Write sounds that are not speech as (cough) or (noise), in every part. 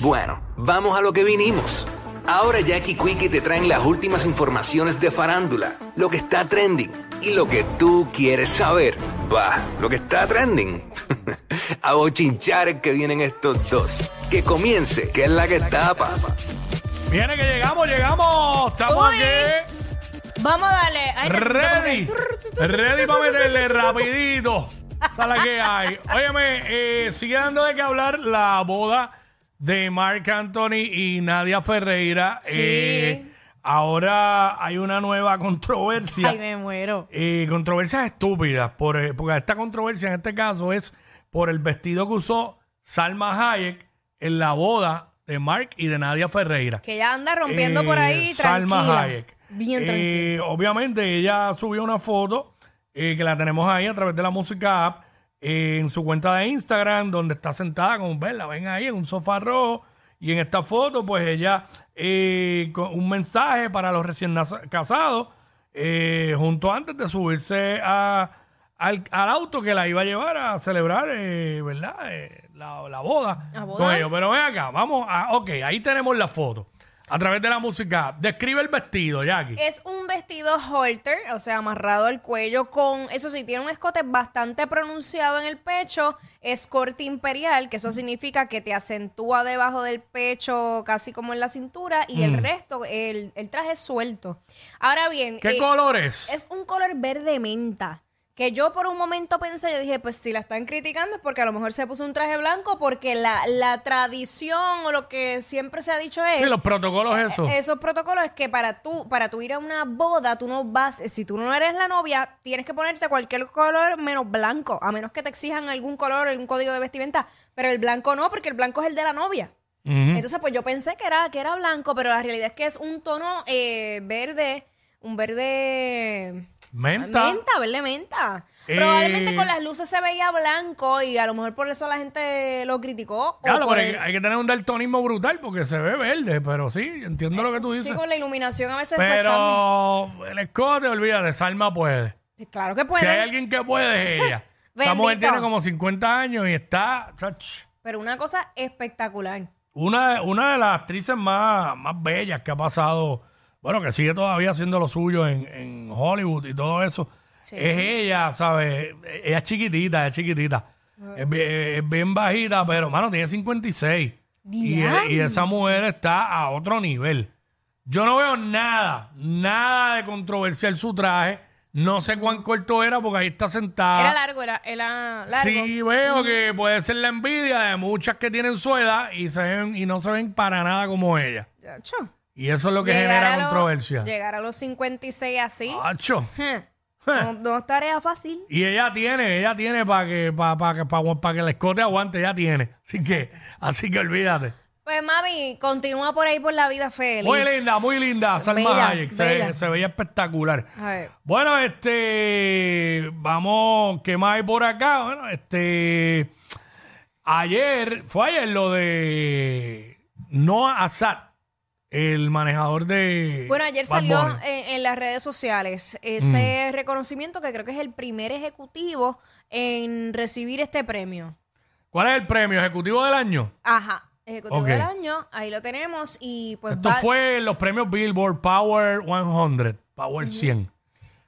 Bueno, vamos a lo que vinimos. Ahora Jackie Quickie te traen las últimas informaciones de farándula, lo que está trending y lo que tú quieres saber. Va, lo que está trending. (laughs) a bochinchar que vienen estos dos. Que comience, que es la que tapa. Viene que llegamos, llegamos. Estamos Uy. aquí. Vamos a darle. Ay, Ready. Ready para meterle rapidito. Es la que hay. Óyeme, eh, sigue dando de qué hablar la boda de Mark Anthony y Nadia Ferreira. Sí. Eh, ahora hay una nueva (laughs) controversia. Ay, me muero. Eh, controversias estúpidas, por, eh, porque esta controversia en este caso es por el vestido que usó Salma Hayek en la boda de Mark y de Nadia Ferreira. Que ya anda rompiendo por ahí Eh, Salma tranquila. Hayek. Bien Eh, tranquila. Obviamente ella subió una foto que la tenemos ahí a través de la música app en su cuenta de Instagram donde está sentada con verla, ven ahí en un sofá rojo y en esta foto pues ella eh, con un mensaje para los recién casados eh, junto antes de subirse a- al, al auto que la iba a llevar a celebrar, eh, ¿verdad? Eh, la, la boda, ¿La boda? con ellos. Pero ven acá, vamos a, ok, ahí tenemos la foto. A través de la música. Describe el vestido, Jackie. Es un vestido halter, o sea, amarrado al cuello con, eso sí, tiene un escote bastante pronunciado en el pecho, es corte imperial, que eso significa que te acentúa debajo del pecho, casi como en la cintura, y el resto, el, el traje es suelto. Ahora bien, Mm. ¿Qué eh, color es? es un color verde menta. Que yo por un momento pensé, yo dije, pues si la están criticando es porque a lo mejor se puso un traje blanco, porque la, la tradición o lo que siempre se ha dicho es... Sí, los protocolos eso. Esos protocolos es que para tú, para tú ir a una boda, tú no vas, si tú no eres la novia, tienes que ponerte cualquier color menos blanco, a menos que te exijan algún color, algún código de vestimenta, pero el blanco no, porque el blanco es el de la novia. Entonces, pues yo pensé que era, que era blanco, pero la realidad es que es un tono eh, verde, un verde... Menta. Menta, verde menta. Eh. Probablemente con las luces se veía blanco y a lo mejor por eso la gente lo criticó. Claro, pero hay, el- hay que tener un daltonismo brutal porque se ve verde, pero sí, entiendo lo que tú Sí, dices. con la iluminación a veces pues, pero el escote, olvídate, Salma puede. Claro que puede. Si hay alguien que puede, es (laughs) ella. Esta mujer tiene como 50 años y está chach, Pero una cosa espectacular. una, una de las actrices más, más bellas que ha pasado, bueno, que sigue todavía haciendo lo suyo en, en Hollywood y todo eso. Sí. Es ella, ¿sabes? Ella es chiquitita, es chiquitita. Es, bien, es bien bajita, pero, mano, tiene 56. Y, y esa mujer está a otro nivel. Yo no veo nada, nada de controversial su traje. No sé cuán corto era porque ahí está sentada. Era largo, era, era largo. Sí, veo que puede ser la envidia de muchas que tienen su edad y, se ven, y no se ven para nada como ella. Yacho. Y eso es lo que Llegar genera a controversia. Llegar a los 56 así. Acho. (laughs) no, no es tarea fácil. Y ella tiene, ella tiene para que, para, para, que- para, para que el escote aguante, ella tiene. Así que, así que olvídate. Pues mami, continúa por ahí por la vida feliz. Muy linda, muy linda, Salma Bella, Hayek. Se, bella. se veía espectacular. A ver. Bueno, este, vamos, ¿qué más hay por acá? Bueno, este, ayer, fue ayer lo de Noah Assad, el manejador de. Bueno, ayer Bad salió Bunny. en, en las redes sociales ese reconocimiento que creo que es el primer ejecutivo en recibir este premio. ¿Cuál es el premio? ¿Ejecutivo del año? Ajá. Ejecutivo Ok. del año, ahí lo tenemos y pues Esto fue los premios Billboard Power 100, Power 100.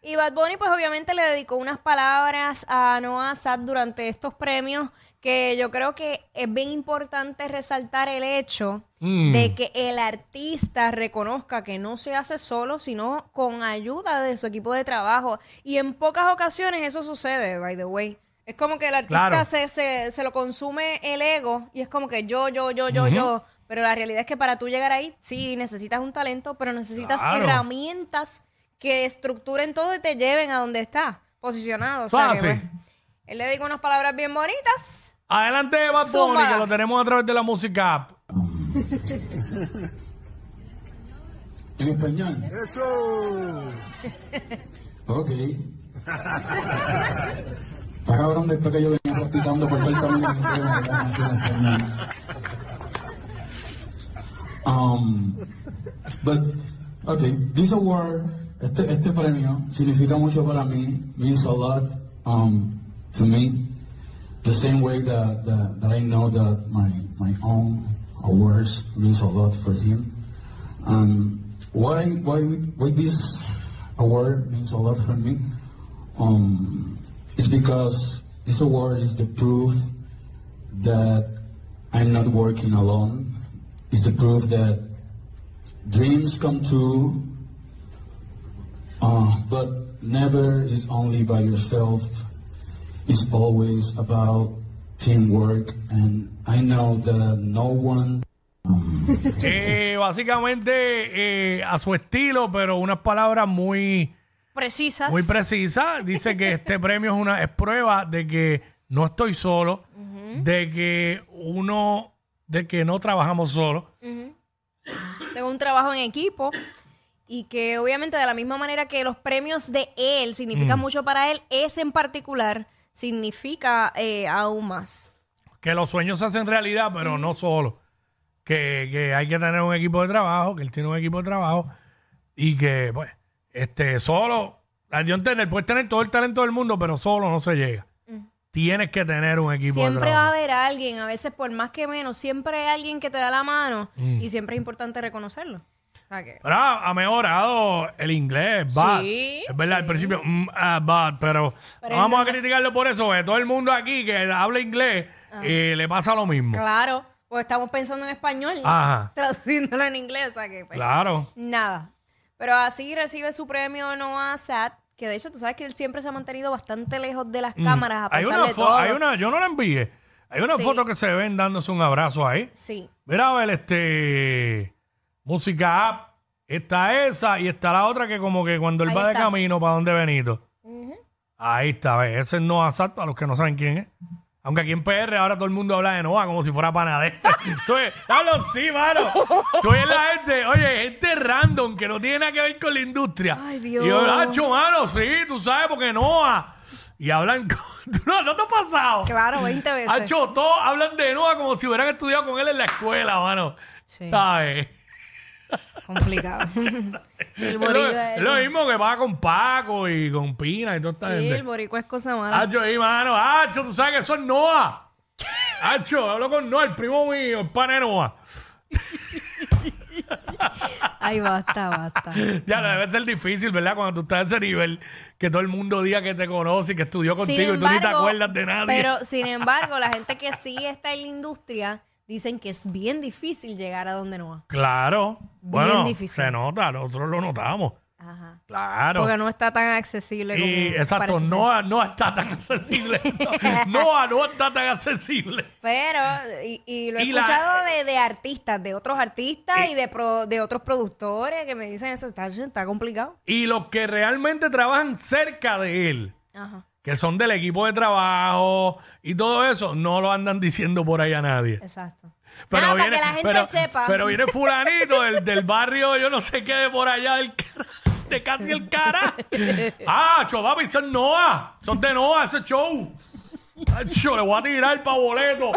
Y Bad Bunny, pues obviamente le dedicó unas palabras a Noah Sad durante estos premios que yo creo que es bien importante resaltar el hecho Mm. de que el artista reconozca que no se hace solo, sino con ayuda de su equipo de trabajo. Y en pocas ocasiones eso sucede, by the way. Es como que el artista Claro. se, se, se lo consume el ego y es como que yo, yo, yo, yo, yo. Pero la realidad es que para tú llegar ahí, sí, necesitas un talento, pero necesitas Claro. herramientas que estructuren todo y te lleven a donde estás posicionado. O sea, que, pues, él le dijo unas palabras bien bonitas. Adelante, Bad Bunny, que lo tenemos a través de la música app. (laughs) En español. Eso. (laughs) Ok. Está cabrón después que yo venía practicando por todo el camino. Um, but, okay, this award, este, este premio significa mucho para mí, means a lot um, to me. The same way that, that, that I know that my, my own awards means a lot for him. Um, why, why, why this award means a lot for me? Um, it's because this award is the proof that I'm not working alone. It's the proof that dreams come true, uh, but never is only by yourself. It's always about teamwork, and I know that no one (laughs) Eh, básicamente eh, a su estilo, pero unas palabras muy, Precisas. muy precisas. Dice que este (laughs) premio es una es prueba de que no estoy solo, de que uno, de que no trabajamos solo. Tengo un trabajo en equipo y que obviamente de la misma manera que los premios de él significan mucho para él, ese en particular significa eh, aún más. Que los sueños se hacen realidad, pero no solo. Que, que hay que tener un equipo de trabajo, que él tiene un equipo de trabajo y que, pues, este, solo, yo entender, puedes tener todo el talento del mundo, pero solo no se llega. Tienes que tener un equipo de Siempre va a trabajo. haber alguien, a veces por más que menos, siempre hay alguien que te da la mano Mm. y siempre es importante reconocerlo. O sea que- Pero ha mejorado el inglés, bad. Sí, es verdad, al principio, mm, ah, bad, pero, Pero no vamos a criticarlo por eso, todo el mundo aquí que habla inglés eh, le pasa lo mismo. Claro, pues estamos pensando en español, Ajá. (laughs) traduciéndolo en inglés, o sea que pues, Claro. nada. Pero así recibe su premio Noah Sad, que de hecho tú sabes que él siempre se ha mantenido bastante lejos de las cámaras a Mm. Hay pesar una, de todo. hay una, yo no la envié. Hay una Sí. foto que se ven dándose un abrazo ahí. Sí. Mira, a ver, este. Música app. Está esa y está la otra que, como que cuando él Ahí va de está. camino para donde Benito. Ahí está, ve. Ese es Noah Sad para los que no saben quién es. Aunque aquí en PR ahora todo el mundo habla de Noah como si fuera panadero. (laughs) Estoy, hablo sí, mano. Estoy en la gente, oye, gente random que no tiene nada que ver con la industria. Ay, Dios. Y yo, Nacho, mano, sí, tú sabes, porque Noah. Y hablan (laughs) con. No, no te ha pasado. Claro, 20 veces. Hacho, todos hablan de Noah como si hubieran estudiado con él en la escuela, mano. Sí. ¿Sabes? Complicado. (laughs) el Es lo, boricua es lo mismo que pasa con Paco y con Pina y toda esta Sí, gente. el boricua es cosa mala. Hacho, ahí, mano. Hacho, tú sabes que eso es Noah. (laughs) Hacho, hablo con Noah, el primo mío, el pana de Noah. (laughs) Ay, basta, basta. Ya, debe ser difícil, ¿verdad? Cuando tú estás a ese nivel, que todo el mundo diga que te conoce y que estudió contigo y tú ni te acuerdas de nadie. Pero, sin embargo, la gente que sí está en la industria dicen que es bien difícil llegar a donde no va. Claro. Bueno, difícil. se nota, nosotros lo notamos. Ajá. Claro. Porque no está tan accesible como Y exacto, parece ser. no, está tan accesible. (laughs) No, no está tan accesible. Pero, y, y lo he Y la- escuchado de, de artistas, de otros artistas Y- y, de, pro- de otros productores que me dicen eso, está, está complicado. Y los que realmente trabajan cerca de él, Ajá, que son del equipo de trabajo y todo eso, no lo andan diciendo por ahí a nadie. exacto. Pero Nada, viene, para que la gente pero, sepa. pero viene fulanito del, del barrio, yo no sé qué, de por allá, del de casi el cara. Ah, chovapi, son Noah. Son de Noah ese show. Acho, le voy a tirar pa' boleto.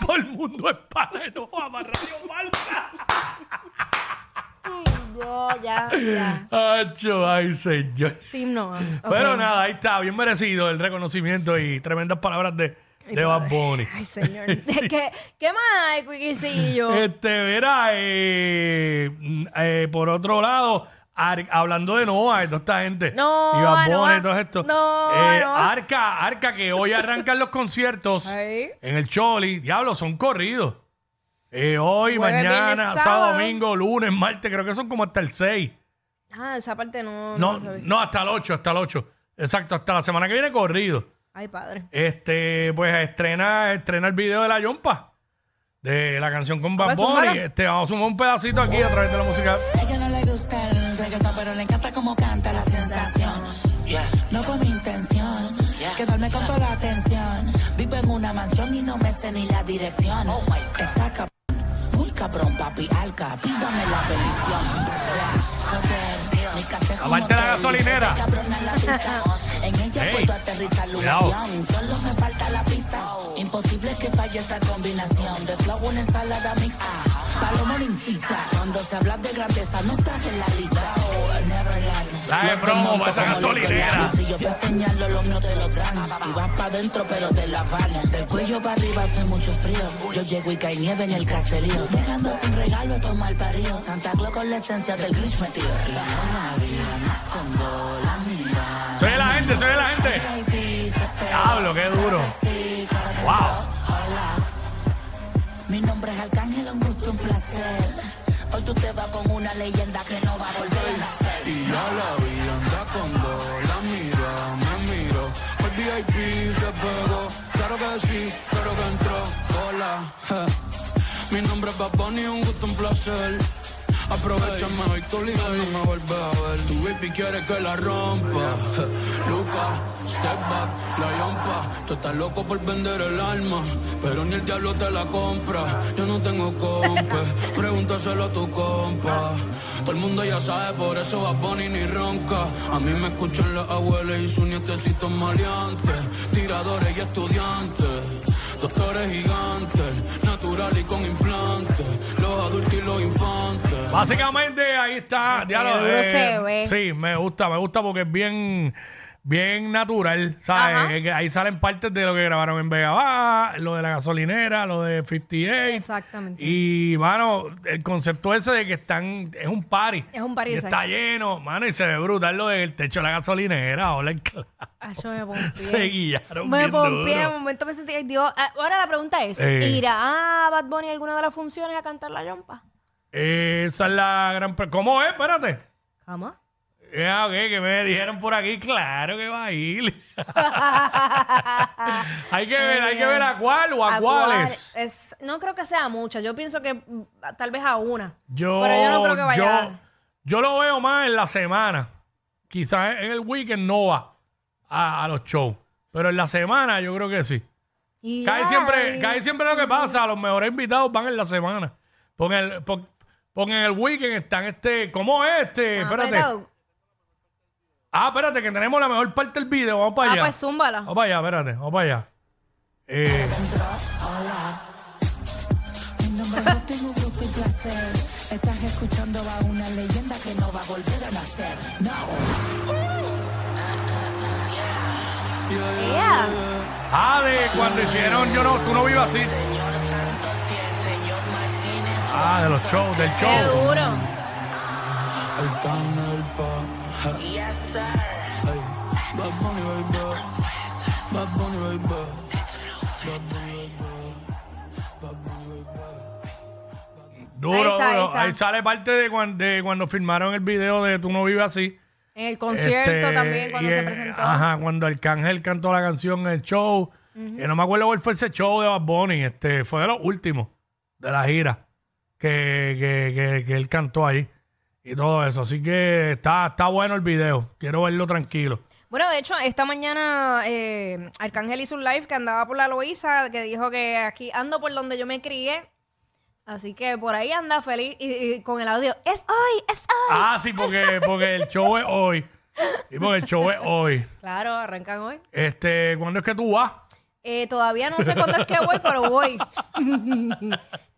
Todo el mundo es pana de Noah, más No, ya, ya. Acho, ay, señor. Team Noah. Pero Ok. nada, ahí está, bien merecido el reconocimiento y tremendas palabras de, de Bad Bunny. Ay, señor. (laughs) ¿Qué, ¿Qué más hay, Quickiecillo? Este, verá, eh, mm, eh, por otro lado, Ar- hablando de Noah y toda esta gente. Noah, y Bad Bunny Noah. y todo esto. Noah, Eh, Noah. Arca, Arca, que hoy arrancan los conciertos (laughs) en el Choli. Diablo, son corridos. Eh, hoy, Jueves, mañana, viernes, sábado, sábado. domingo, lunes, martes, creo que son como hasta el 6. Ah, esa parte no. No, no no, hasta el 8, hasta el 8. Exacto, hasta la semana que viene corrido. Ay, padre. Este, pues estrena, estrena el video de la Yompa. De la canción con Bad pues, Bunny. Este, vamos a sumar un pedacito aquí a través de la música. A ella no le gusta el reggaetón, pero le encanta cómo canta la sensación. No fue mi intención quedarme con toda la atención. Vivo en una mansión y no me sé ni la dirección. Está cabrón, muy cabrón, papi, alca, pídame la bendición. Joder, mi casa es Aparte la gasolinera. En ella Ey, puedo aterrizar un cuidado. avión, solo me falta la pista. Imposible que falle esta combinación de flow, una ensalada mixta. Palomo incita, cuando se habla de grandeza no estás en la lista. Oh. La de promo para esa gasolinera. Si yo te señalo, lo mío te lo dan. Si vas para adentro, pero te la van. Del cuello para arriba hace mucho frío. Yo llego y cae nieve en el caserío. Dejando sin regalo a tomar parido. Santa Claus con la esencia del Grinch metido. La mira. Soy la gente, soy la gente. Diablo, qué duro. Wow. mi nombre es Arcángel, Hoy tú te vas con una leyenda que no va a volver a nacer. Y ya la vi anda cuando la mira, me miro. El VIP se pegó, claro que sí, claro que entró. Hola, mi nombre es Bad Bunny, un gusto, un placer. Aprovechame hoy tu liga y no me vuelves a ver. Tu baby quiere que la rompa. (laughs) Luca, step back, la yompa. Tú estás loco por vender el alma, pero ni el diablo te la compra. Yo no tengo compa, (laughs) pregúntaselo a tu compa. Todo el mundo ya sabe, por eso va Bunny ni ronca. A mí me escuchan las abuelas y sus nietecitos maleantes, tiradores y estudiantes. Doctores gigantes, natural y con implantes, los adultos y los infantes. Básicamente ahí está. eh, duro se ve. Sí, me gusta, me gusta porque es bien, bien natural, ¿sabes? Ajá. Ahí salen partes de lo que grabaron en Vega Baja, lo de la gasolinera, lo de 58. Exactamente. Y, mano, el concepto ese de que están, es un party. Es un party, Y está lleno, mano, y se ve brutal lo del techo de la gasolinera. Hola, Ay, yo me (laughs) pompié. se guiaron Me pompié, un momento me sentí. Ah, Ahora la pregunta es, Eh. ¿irá Bad Bunny a alguna de las funciones a cantar la yompa? Esa es la gran... ¿Cómo es? Espérate. ¿Cómo? Ok, que me dijeron por aquí, claro que va a ir. (laughs) hay que ver, hay que ver a cuál o a, ¿A cuál? cuáles. Es, no creo que sea muchas. Yo pienso que tal vez a una. Yo, Pero yo no creo que vaya. Yo, yo lo veo más en la semana. Quizás en el weekend no va a, a los shows. Pero en la semana yo creo que sí. Y Cae ay, siempre, cae siempre lo que pasa. Los mejores invitados van en la semana. Porque en el, por- porque en el weekend están este. ¿Cómo es este? ah, Espérate. apretado. Ah, espérate, que tenemos la mejor parte del video. Vamos para Ah, allá. pues zúmbala. Vamos para allá, espérate. Vamos para allá. Eh. Estás escuchando a una leyenda que no va a volver a nacer. No. Yeah. ah, de cuando hicieron Yo no, tú no vivas así. Ah, de los shows, del Qué show. duro. El tan, el pa. ja. Yes, sir. Ey, Bad Bunny, baby. Bad Bunny, baby. Bad Bunny, baby. Bad Bunny, baby. Duro, Ahí está, ahí duro. está. Ahí sale parte de cuando, de cuando filmaron el video de Tú no vives así. En el concierto Este, también, cuando se en- presentó. Ajá, cuando Arcángel cantó la canción en el show. Que no me acuerdo cuál fue ese show de Bad Bunny. Este, fue de los últimos de la gira que, que, que, que él cantó ahí. Y todo eso. Así que está, está bueno el video. Quiero verlo tranquilo. Bueno, de hecho, esta mañana eh, Arcángel hizo un live que andaba por la Loíza, que dijo que aquí ando por donde yo me crié. Así que por ahí anda feliz y, y con el audio. Es hoy, es hoy. Ah, sí, porque, porque el show es hoy. Y porque el show es hoy. Claro, arrancan hoy. Este, ¿cuándo es que tú vas? Eh, todavía no sé cuándo es que voy, pero voy. (laughs)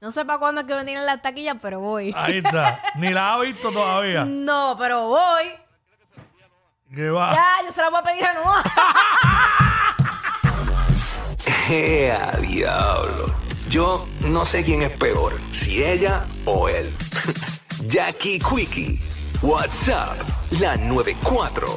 no sé para cuándo es que me tienen las taquillas, pero voy. Ahí está. Ni la ha visto todavía. No, pero voy. Que va. Ya, yo se la voy a pedir a Noah. (laughs) ¡Ea, diablo! Yo no sé quién es peor, si ella o él. (laughs) Jackie Quickie, WhatsApp, la 94.